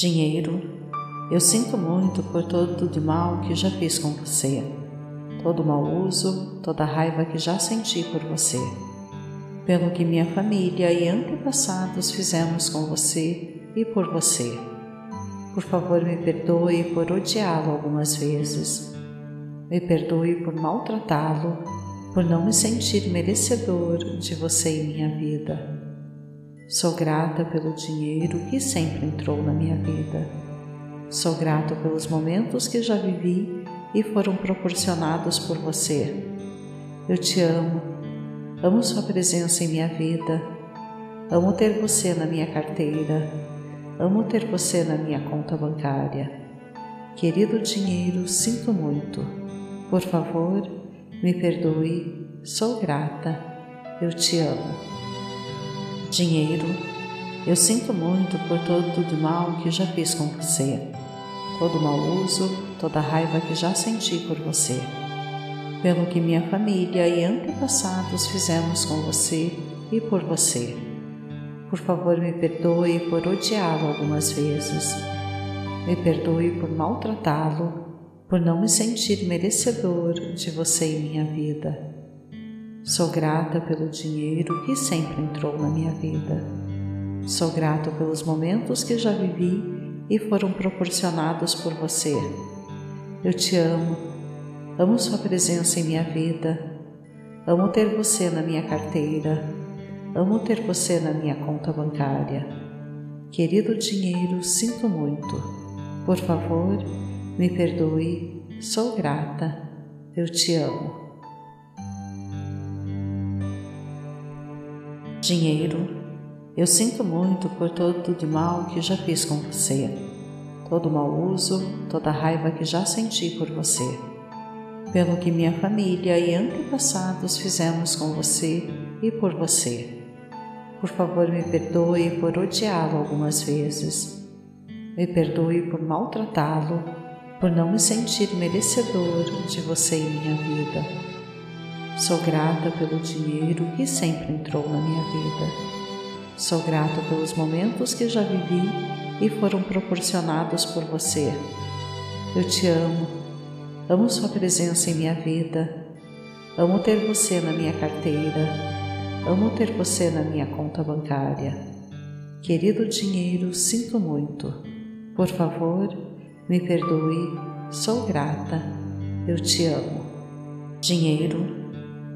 Dinheiro, eu sinto muito por todo de mal que já fiz com você, todo mau uso, toda raiva que já senti por você, pelo que minha família e antepassados fizemos com você e por você. Por favor, me perdoe por odiá-lo algumas vezes. Me perdoe por maltratá-lo, por não me sentir merecedor de você em minha vida. Sou grata pelo dinheiro que sempre entrou na minha vida. Sou grato pelos momentos que já vivi e foram proporcionados por você. Eu te amo, amo Sua presença em minha vida, amo ter você na minha carteira, amo ter você na minha conta bancária. Querido dinheiro, sinto muito. Por favor, me perdoe, sou grata, eu te amo. Dinheiro, eu sinto muito por todo o mal que já fiz com você, todo o mau uso, toda a raiva que já senti por você, pelo que minha família e antepassados fizemos com você e por você. Por favor, me perdoe por odiá-lo algumas vezes. Me perdoe por maltratá-lo, por não me sentir merecedor de você em minha vida. Sou grata pelo dinheiro que sempre entrou na minha vida. Sou grato pelos momentos que já vivi e foram proporcionados por você. Eu te amo, amo Sua presença em minha vida, amo ter você na minha carteira, amo ter você na minha conta bancária. Querido dinheiro, sinto muito. Por favor, me perdoe, sou grata, eu te amo. Dinheiro, eu sinto muito por todo de mal que já fiz com você, todo o mau uso, toda a raiva que já senti por você, pelo que minha família e antepassados fizemos com você e por você. Por favor, me perdoe por odiá-lo algumas vezes. Me perdoe por maltratá-lo, por não me sentir merecedor de você em minha vida Sou grata pelo dinheiro que sempre entrou na minha vida. Sou grata pelos momentos que já vivi e foram proporcionados por você. Eu te amo, amo Sua presença em minha vida, amo ter você na minha carteira, amo ter você na minha conta bancária. Querido dinheiro, sinto muito. Por favor, me perdoe, sou grata, eu te amo. Dinheiro,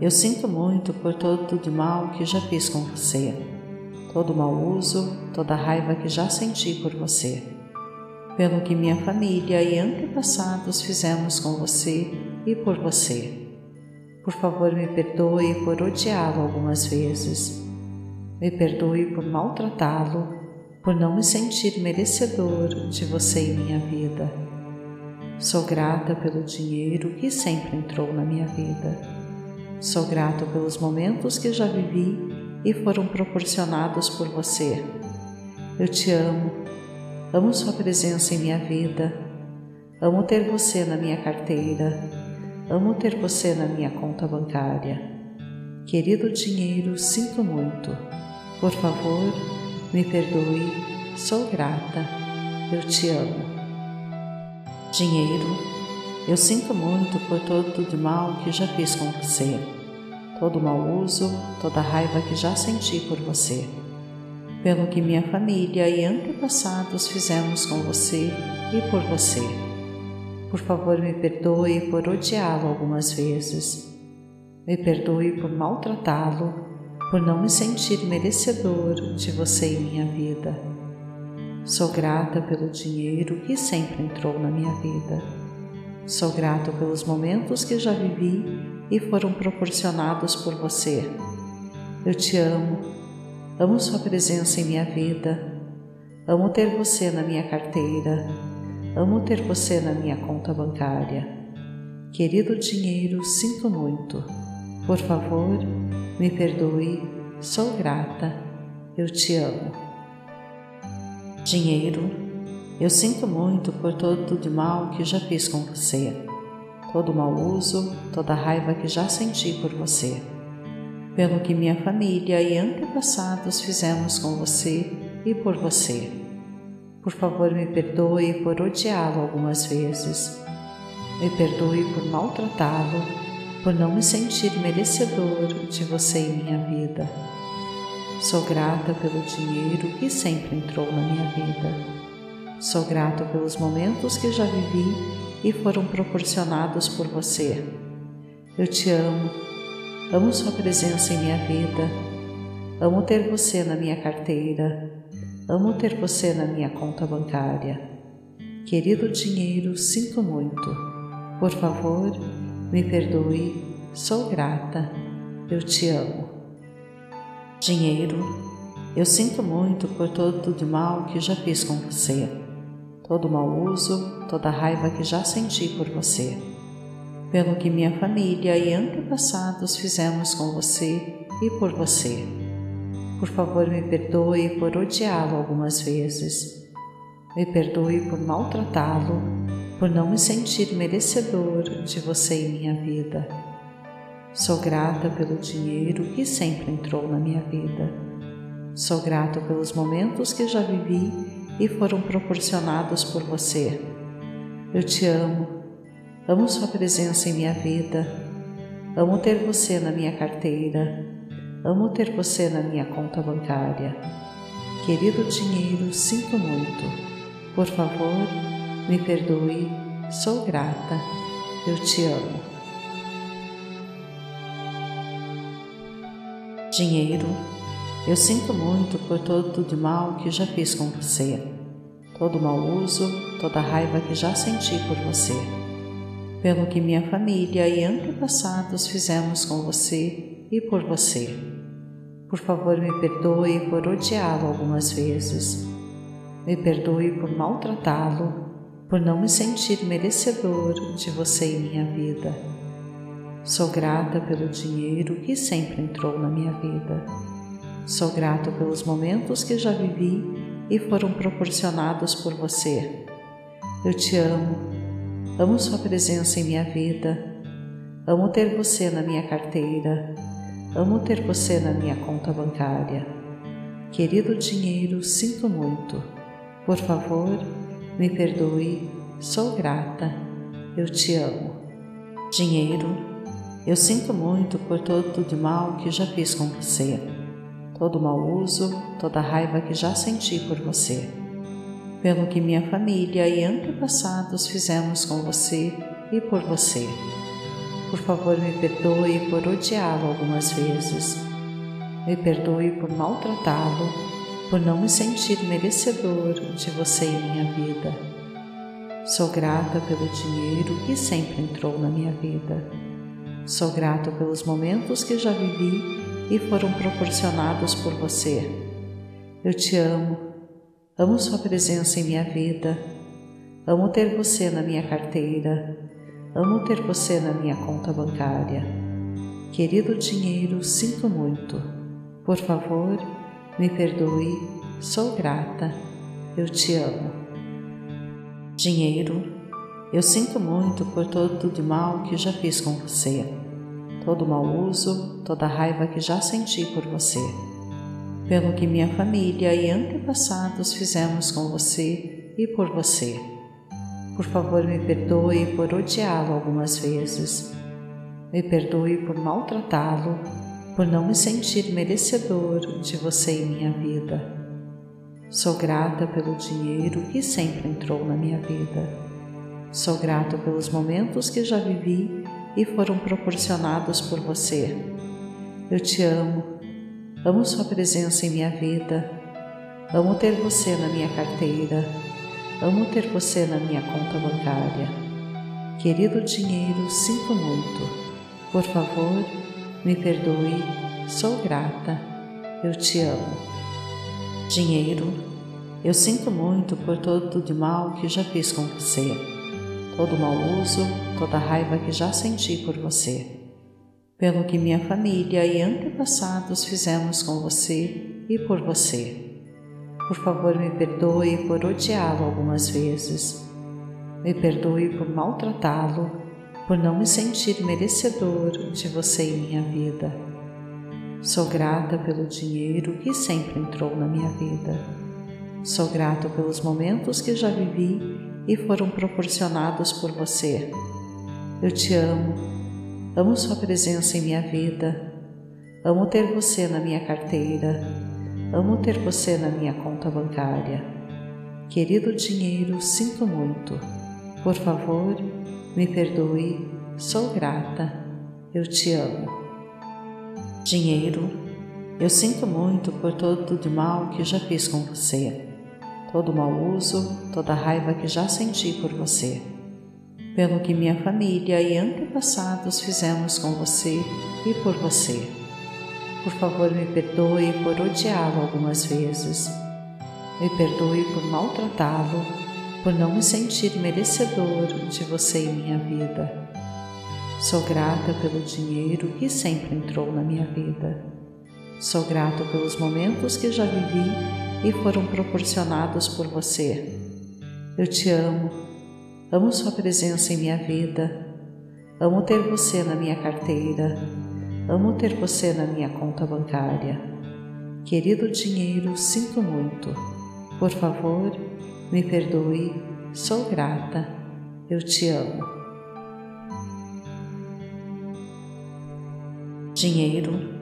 eu sinto muito por todo o mal que já fiz com você, todo o mau uso, toda a raiva que já senti por você, pelo que minha família e antepassados fizemos com você e por você. Por favor, me perdoe por odiá-lo algumas vezes. Me perdoe por maltratá-lo, por não me sentir merecedor de você em minha vida. Sou grata pelo dinheiro que sempre entrou na minha vida Sou grato pelos momentos que já vivi e foram proporcionados por você. Eu te amo, amo Sua presença em minha vida, amo ter você na minha carteira, amo ter você na minha conta bancária. Querido dinheiro, sinto muito. Por favor, me perdoe, sou grata, eu te amo. Dinheiro, eu sinto muito por todo o mal que já fiz com você, todo mau uso, toda raiva que já senti por você, pelo que minha família e antepassados fizemos com você e por você. Por favor, me perdoe por odiá-lo algumas vezes. Me perdoe por maltratá-lo, por não me sentir merecedor de você em minha vida. Sou grata pelo dinheiro que sempre entrou na minha vida Sou grato pelos momentos que já vivi e foram proporcionados por você. Eu te amo, amo Sua presença em minha vida, amo ter você na minha carteira, amo ter você na minha conta bancária. Querido dinheiro, sinto muito. Por favor, me perdoe, sou grata, eu te amo. Dinheiro, eu sinto muito por todo o mal que já fiz com você, todo o mau uso, toda raiva que já senti por você, pelo que minha família e antepassados fizemos com você e por você. Por favor, me perdoe por odiá-lo algumas vezes. Me perdoe por maltratá-lo, por não me sentir merecedor de você em minha vida. Sou grata pelo dinheiro que sempre entrou na minha vida. Sou grata pelos momentos que já vivi e foram proporcionados por você. Eu te amo, amo Sua presença em minha vida, amo ter você na minha carteira, amo ter você na minha conta bancária. Querido dinheiro, sinto muito. Por favor, me perdoe, sou grata, eu te amo. Dinheiro, eu sinto muito por todo o mal que já fiz com você, todo o mau uso, toda raiva que já senti por você, pelo que minha família e antepassados fizemos com você e por você. Por favor, me perdoe por odiá-lo algumas vezes. Me perdoe por maltratá-lo, por não me sentir merecedor de você em minha vida Sou grata pelo dinheiro que sempre entrou na minha vida. Sou grato pelos momentos que já vivi e foram proporcionados por você. Eu te amo, amo Sua presença em minha vida, amo ter você na minha carteira, amo ter você na minha conta bancária. Querido dinheiro, sinto muito. Por favor, me perdoe, sou grata, eu te amo. Dinheiro, eu sinto muito por todo o mal que já fiz com você, todo o mau uso, toda a raiva que já senti por você, pelo que minha família e antepassados fizemos com você e por você. Por favor, me perdoe por odiá-lo algumas vezes. Me perdoe por maltratá-lo, por não me sentir merecedor de você em minha vida Sou grata pelo dinheiro que sempre entrou na minha vida. Sou grato pelos momentos que já vivi e foram proporcionados por você. Eu te amo, amo Sua presença em minha vida, amo ter você na minha carteira, amo ter você na minha conta bancária. Querido dinheiro, sinto muito. Por favor, me perdoe, sou grata, eu te amo. Dinheiro, eu sinto muito por todo o mal que já fiz com você, todo mau uso, toda raiva que já senti por você, pelo que minha família e antepassados fizemos com você e por você. Por favor, me perdoe por odiá-lo algumas vezes. Me perdoe por maltratá-lo, por não me sentir merecedor de você em minha vida. Sou grata pelo dinheiro que sempre entrou na minha vida Sou grato pelos momentos que já vivi e foram proporcionados por você. Eu te amo, amo Sua presença em minha vida, amo ter você na minha carteira, amo ter você na minha conta bancária. Querido dinheiro, sinto muito. Por favor, me perdoe, sou grata, eu te amo. Dinheiro, eu sinto muito por todo o mal que já fiz com você, todo o mau uso, toda raiva que já senti por você, pelo que minha família e antepassados fizemos com você e por você. Por favor, me perdoe por odiá-lo algumas vezes. Me perdoe por maltratá-lo, por não me sentir merecedor de você em minha vida. Sou grata pelo dinheiro que sempre entrou na minha vida Sou grato pelos momentos que já vivi e foram proporcionados por você. Eu te amo, amo Sua presença em minha vida, amo ter você na minha carteira, amo ter você na minha conta bancária. Querido dinheiro, sinto muito. Por favor, me perdoe, sou grata, eu te amo. Dinheiro, eu sinto muito por todo o mal que já fiz com você todo o mau uso, toda a raiva que já senti por você, pelo que minha família e antepassados fizemos com você e por você. Por favor, me perdoe por odiá-lo algumas vezes. Me perdoe por maltratá-lo, por não me sentir merecedor de você em minha vida. Sou grata pelo dinheiro que sempre entrou na minha vida. Sou grato pelos momentos que já vivi e foram proporcionados por você. Eu te amo, amo Sua presença em minha vida, amo ter você na minha carteira, amo ter você na minha conta bancária. Querido dinheiro, sinto muito. Por favor, me perdoe, sou grata, eu te amo. Dinheiro, eu sinto muito por todo de mal que já fiz com você, todo mau uso, toda raiva que já senti por você, pelo que minha família e antepassados fizemos com você e por você. Por favor, me perdoe por odiá-lo algumas vezes. Me perdoe por maltratá-lo por não me sentir merecedor de você em minha vida. Sou grata pelo dinheiro que sempre entrou na minha vida. Sou grato pelos momentos que já vivi e foram proporcionados por você. Eu te amo, amo Sua presença em minha vida, amo ter você na minha carteira, amo ter você na minha conta bancária. Querido dinheiro, sinto muito. Por favor, me perdoe, sou grata, eu te amo. Dinheiro,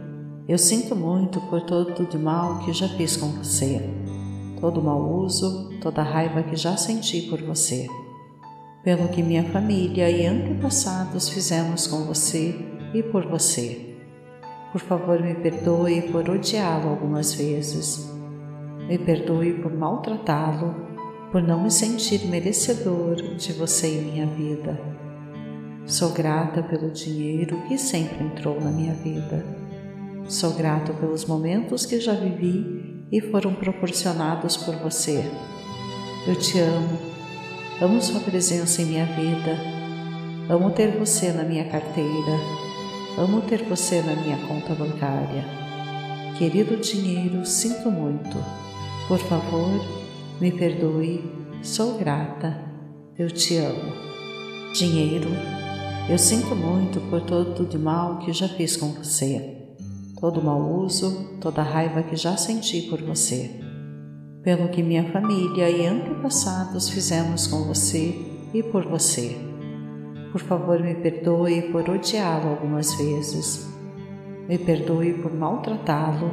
eu sinto muito por todo de mal que já fiz com você, todo mau uso, toda raiva que já senti por você, pelo que minha família e antepassados fizemos com você e por você. Por favor, me perdoe por odiá-lo algumas vezes. Me perdoe por maltratá-lo por não me sentir merecedor de você em minha vida. Sou grata pelo dinheiro que sempre entrou na minha vida. Sou grato pelos momentos que já vivi e foram proporcionados por você. Eu te amo, amo Sua presença em minha vida, amo ter você na minha carteira, amo ter você na minha conta bancária. Querido dinheiro, sinto muito. Por favor, me perdoe, sou grata, eu te amo. Dinheiro, eu sinto muito por todo de mal que já fiz com você, todo mau uso, toda raiva que já senti por você, pelo que minha família e antepassados fizemos com você e por você. Por favor, me perdoe por odiá-lo algumas vezes. Me perdoe por maltratá-lo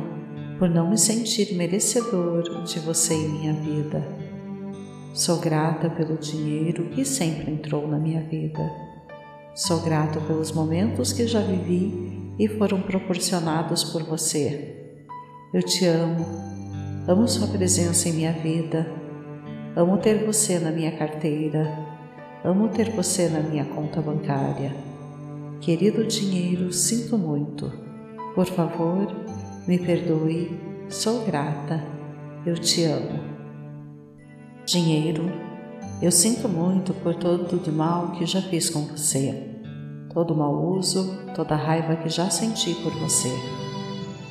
por não me sentir merecedor de você em minha vida. Sou grata pelo dinheiro que sempre entrou na minha vida. Sou grato pelos momentos que já vivi e foram proporcionados por você. Eu te amo, amo Sua presença em minha vida, amo ter você na minha carteira, amo ter você na minha conta bancária. Querido dinheiro, sinto muito. Por favor, me perdoe, sou grata, eu te amo. Dinheiro, eu sinto muito por todo de mal que já fiz com você, todo mau uso, toda raiva que já senti por você,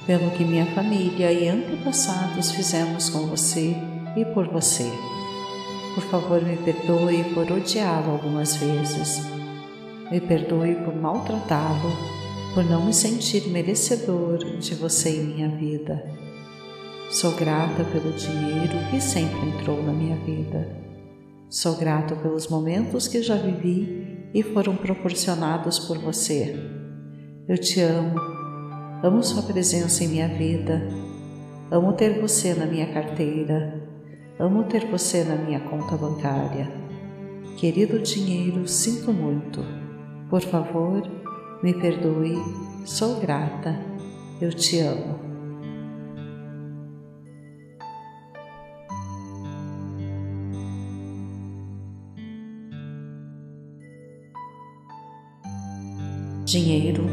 pelo que minha família e antepassados fizemos com você e por você. Por favor, me perdoe por odiá-lo algumas vezes. Me perdoe por maltratá-lo por não me sentir merecedor de você em minha vida. Sou grata pelo dinheiro que sempre entrou na minha vida. Sou grato pelos momentos que já vivi e foram proporcionados por você. Eu te amo, amo Sua presença em minha vida, amo ter você na minha carteira, amo ter você na minha conta bancária. Querido dinheiro, sinto muito. Por favor, me perdoe, sou grata, eu te amo. Dinheiro,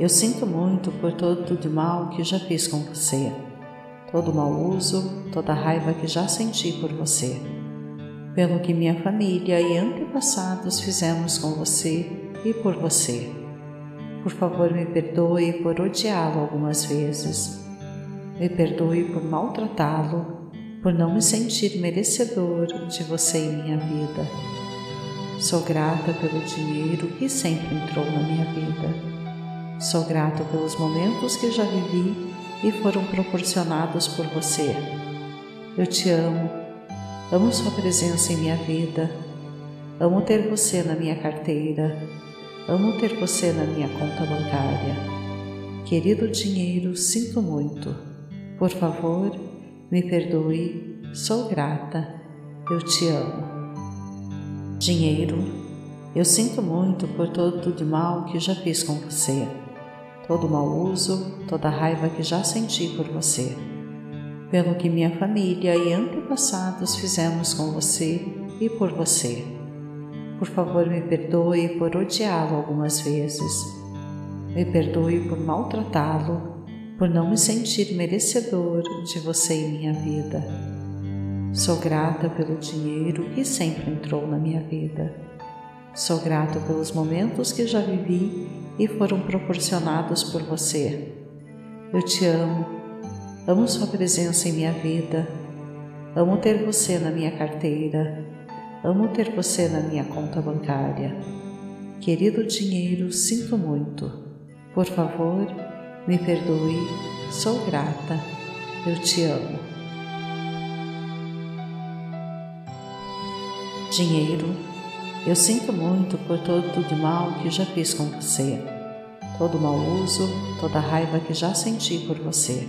eu sinto muito por todo de mal que já fiz com você, todo mau uso, toda raiva que já senti por você, pelo que minha família e antepassados fizemos com você e por você. Por favor, me perdoe por odiá-lo algumas vezes. Me perdoe por maltratá-lo, por não me sentir merecedor de você em minha vida. Sou grata pelo dinheiro que sempre entrou na minha vida. Sou grato pelos momentos que já vivi e foram proporcionados por você. Eu te amo. Amo Sua presença em minha vida. Amo ter você na minha carteira. Amo ter você na minha conta bancária. Querido dinheiro, sinto muito. Por favor, me perdoe. Sou grata. Eu te amo. Dinheiro, eu sinto muito por todo de mal que já fiz com você, todo mau uso, toda raiva que já senti por você pelo que minha família e antepassados fizemos com você e por você. Por favor, me perdoe por odiá-lo algumas vezes. Me perdoe por maltratá-lo, por não me sentir merecedor de você em minha vida. Sou grata pelo dinheiro que sempre entrou na minha vida. Sou grata pelos momentos que já vivi e foram proporcionados por você. Eu te amo Amo Sua presença em minha vida. Amo ter você na minha carteira. Amo ter você na minha conta bancária. Querido dinheiro, sinto muito. Por favor, me perdoe. Sou grata. Eu te amo. Dinheiro, eu sinto muito por todo o mal que já fiz com você, todo o mau uso, toda raiva que já senti por você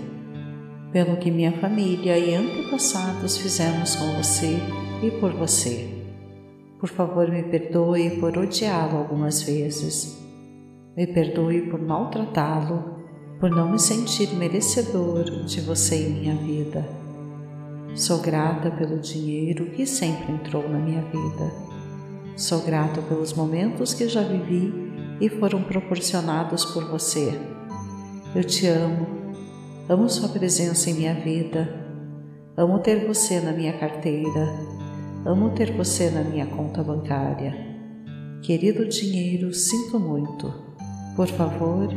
pelo que minha família e antepassados fizemos com você e por você. Por favor, me perdoe por odiá-lo algumas vezes. Me perdoe por maltratá-lo, por não me sentir merecedor de você em minha vida. Sou grata pelo dinheiro que sempre entrou na minha vida. Sou grata pelos momentos que já vivi e foram proporcionados por você. Eu te amo Amo Sua presença em minha vida. Amo ter você na minha carteira. Amo ter você na minha conta bancária. Querido dinheiro, sinto muito. Por favor,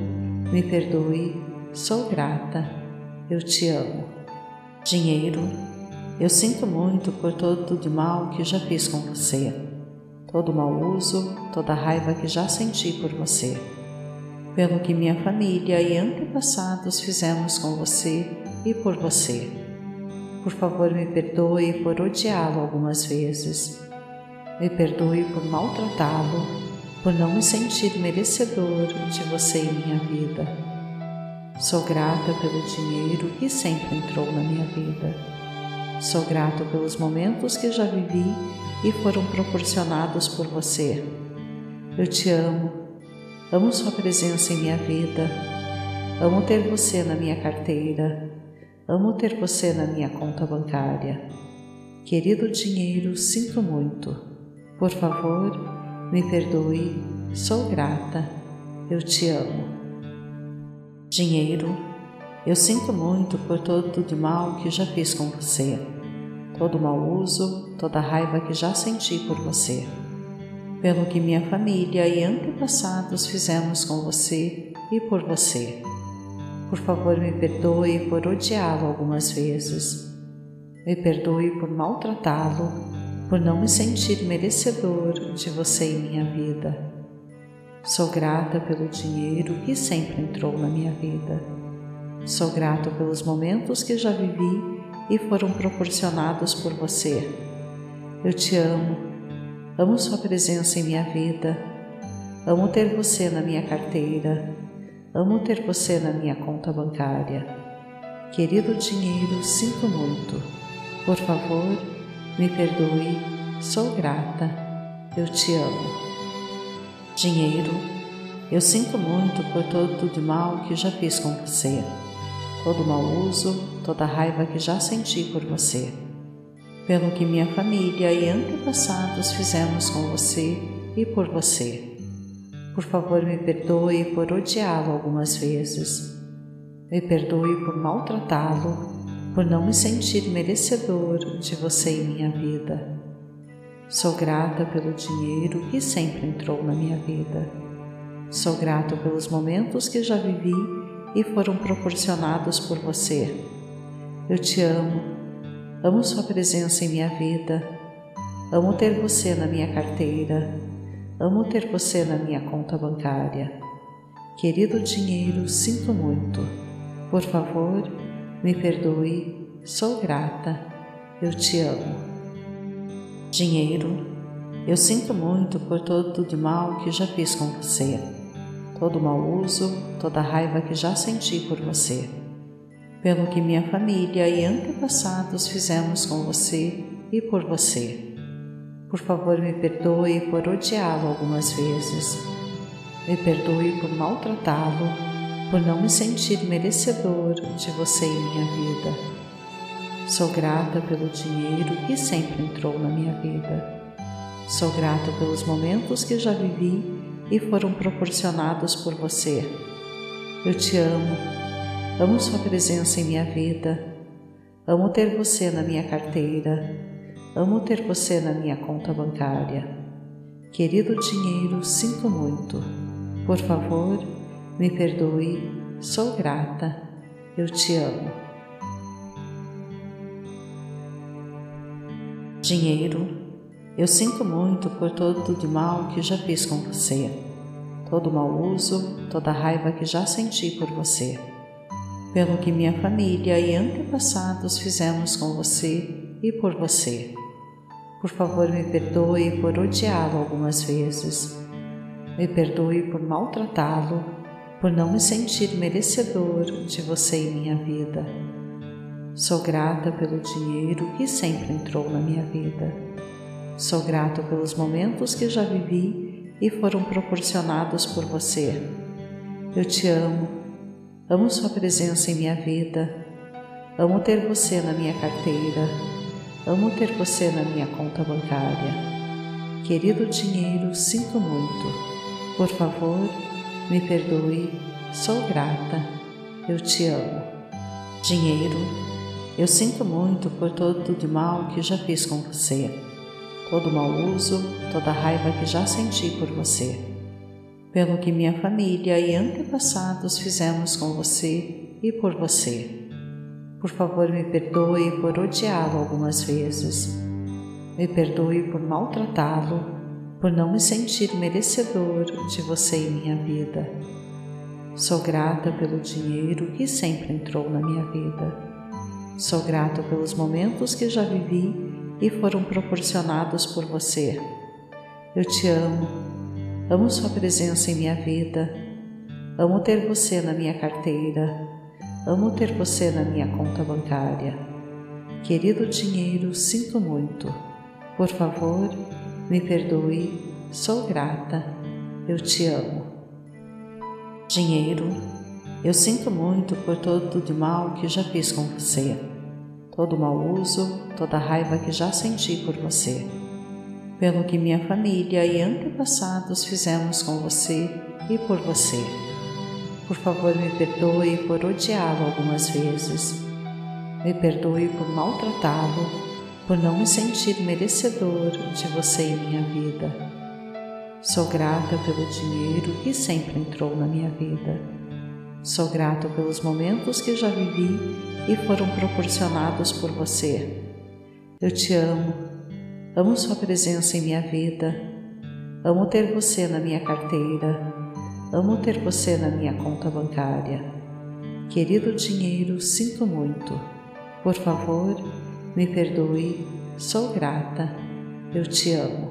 me perdoe. Sou grata. Eu te amo. Dinheiro, eu sinto muito por todo de mal que já fiz com você, todo mau uso, toda raiva que já senti por você pelo que minha família e antepassados fizemos com você e por você. Por favor, me perdoe por odiá-lo algumas vezes. Me perdoe por maltratá-lo, por não me sentir merecedor de você em minha vida. Sou grata pelo dinheiro que sempre entrou na minha vida. Sou grata pelos momentos que já vivi e foram proporcionados por você. Eu te amo Amo Sua presença em minha vida. Amo ter você na minha carteira. Amo ter você na minha conta bancária. Querido dinheiro, sinto muito. Por favor, me perdoe. Sou grata. Eu te amo. Dinheiro, eu sinto muito por todo de mal que já fiz com você, todo mau uso, toda raiva que já senti por você pelo que minha família e antepassados fizemos com você e por você. Por favor, me perdoe por odiá-lo algumas vezes. Me perdoe por maltratá-lo, por não me sentir merecedor de você em minha vida. Sou grata pelo dinheiro que sempre entrou na minha vida. Sou grato pelos momentos que já vivi e foram proporcionados por você. Eu te amo Amo Sua presença em minha vida. Amo ter você na minha carteira. Amo ter você na minha conta bancária. Querido dinheiro, sinto muito. Por favor, me perdoe. Sou grata. Eu te amo. Dinheiro, eu sinto muito por todo o mal que já fiz com você, todo mau uso, toda raiva que já senti por você pelo que minha família e antepassados fizemos com você e por você. Por favor, me perdoe por odiá-lo algumas vezes. Me perdoe por maltratá-lo, por não me sentir merecedor de você em minha vida. Sou grata pelo dinheiro que sempre entrou na minha vida. Sou grato pelos momentos que já vivi e foram proporcionados por você. Eu te amo Amo Sua presença em minha vida. Amo ter você na minha carteira. Amo ter você na minha conta bancária. Querido dinheiro, sinto muito. Por favor, me perdoe. Sou grata. eu te amo. Dinheiro, eu sinto muito por todo de mal que já fiz com você, todo mau uso, toda raiva que já senti por você, pelo que minha família e antepassados fizemos com você e por você. Por favor, me perdoe por odiá-lo algumas vezes. Me perdoe por maltratá-lo, por não me sentir merecedor de você em minha vida Sou grata pelo dinheiro que sempre entrou na minha vida. Sou grata pelos momentos que já vivi e foram proporcionados por você. Eu te amo, amo Sua presença em minha vida, amo ter você na minha carteira, amo ter você na minha conta bancária. Querido dinheiro, sinto muito. Por favor, me perdoe, sou grata, eu te amo. Dinheiro, eu sinto muito por todo de mal que já fiz com você, todo mau uso, toda raiva que já senti por você, pelo que minha família e antepassados fizemos com você e por você. Por favor, me perdoe por odiá-lo algumas vezes. Me perdoe por maltratá-lo, por não me sentir merecedor de você em minha vida Sou grata pelo dinheiro que sempre entrou na minha vida. Sou grata pelos momentos que já vivi e foram proporcionados por você. Eu te amo, amo Sua presença em minha vida, amo ter você na minha carteira, amo ter você na minha conta bancária. Querido dinheiro, sinto muito. Por favor, me perdoe, sou grata, eu te amo. Dinheiro, eu sinto muito por todo de mal que já fiz com você, todo mau uso, toda raiva que já senti por você, pelo que minha família e antepassados fizemos com você e por você. Por favor, me perdoe por odiá-lo algumas vezes. Me perdoe por maltratá-lo, por não me sentir merecedor de você em minha vida. Sou grata pelo dinheiro que sempre entrou na minha vida Sou grato pelos momentos que já vivi e foram proporcionados por você. Eu te amo, amo Sua presença em minha vida, amo ter você na minha carteira, amo ter você na minha conta bancária. Querido dinheiro, sinto muito. Por favor, me perdoe, sou grata, eu te amo. Dinheiro, eu sinto muito por todo de mal que já fiz com você, todo mau uso, toda raiva que já senti por você, pelo que minha família e antepassados fizemos com você e por você. Por favor, me perdoe por odiá-lo algumas vezes. Me perdoe por maltratá-lo, por não me sentir merecedor de você em minha vida. Sou grata pelo dinheiro que sempre entrou na minha vida Sou grato pelos momentos que já vivi e foram proporcionados por você. Eu te amo, amo Sua presença em minha vida, amo ter você na minha carteira, amo ter você na minha conta bancária. Querido dinheiro, sinto muito. Por favor, me perdoe, sou grata, eu te amo.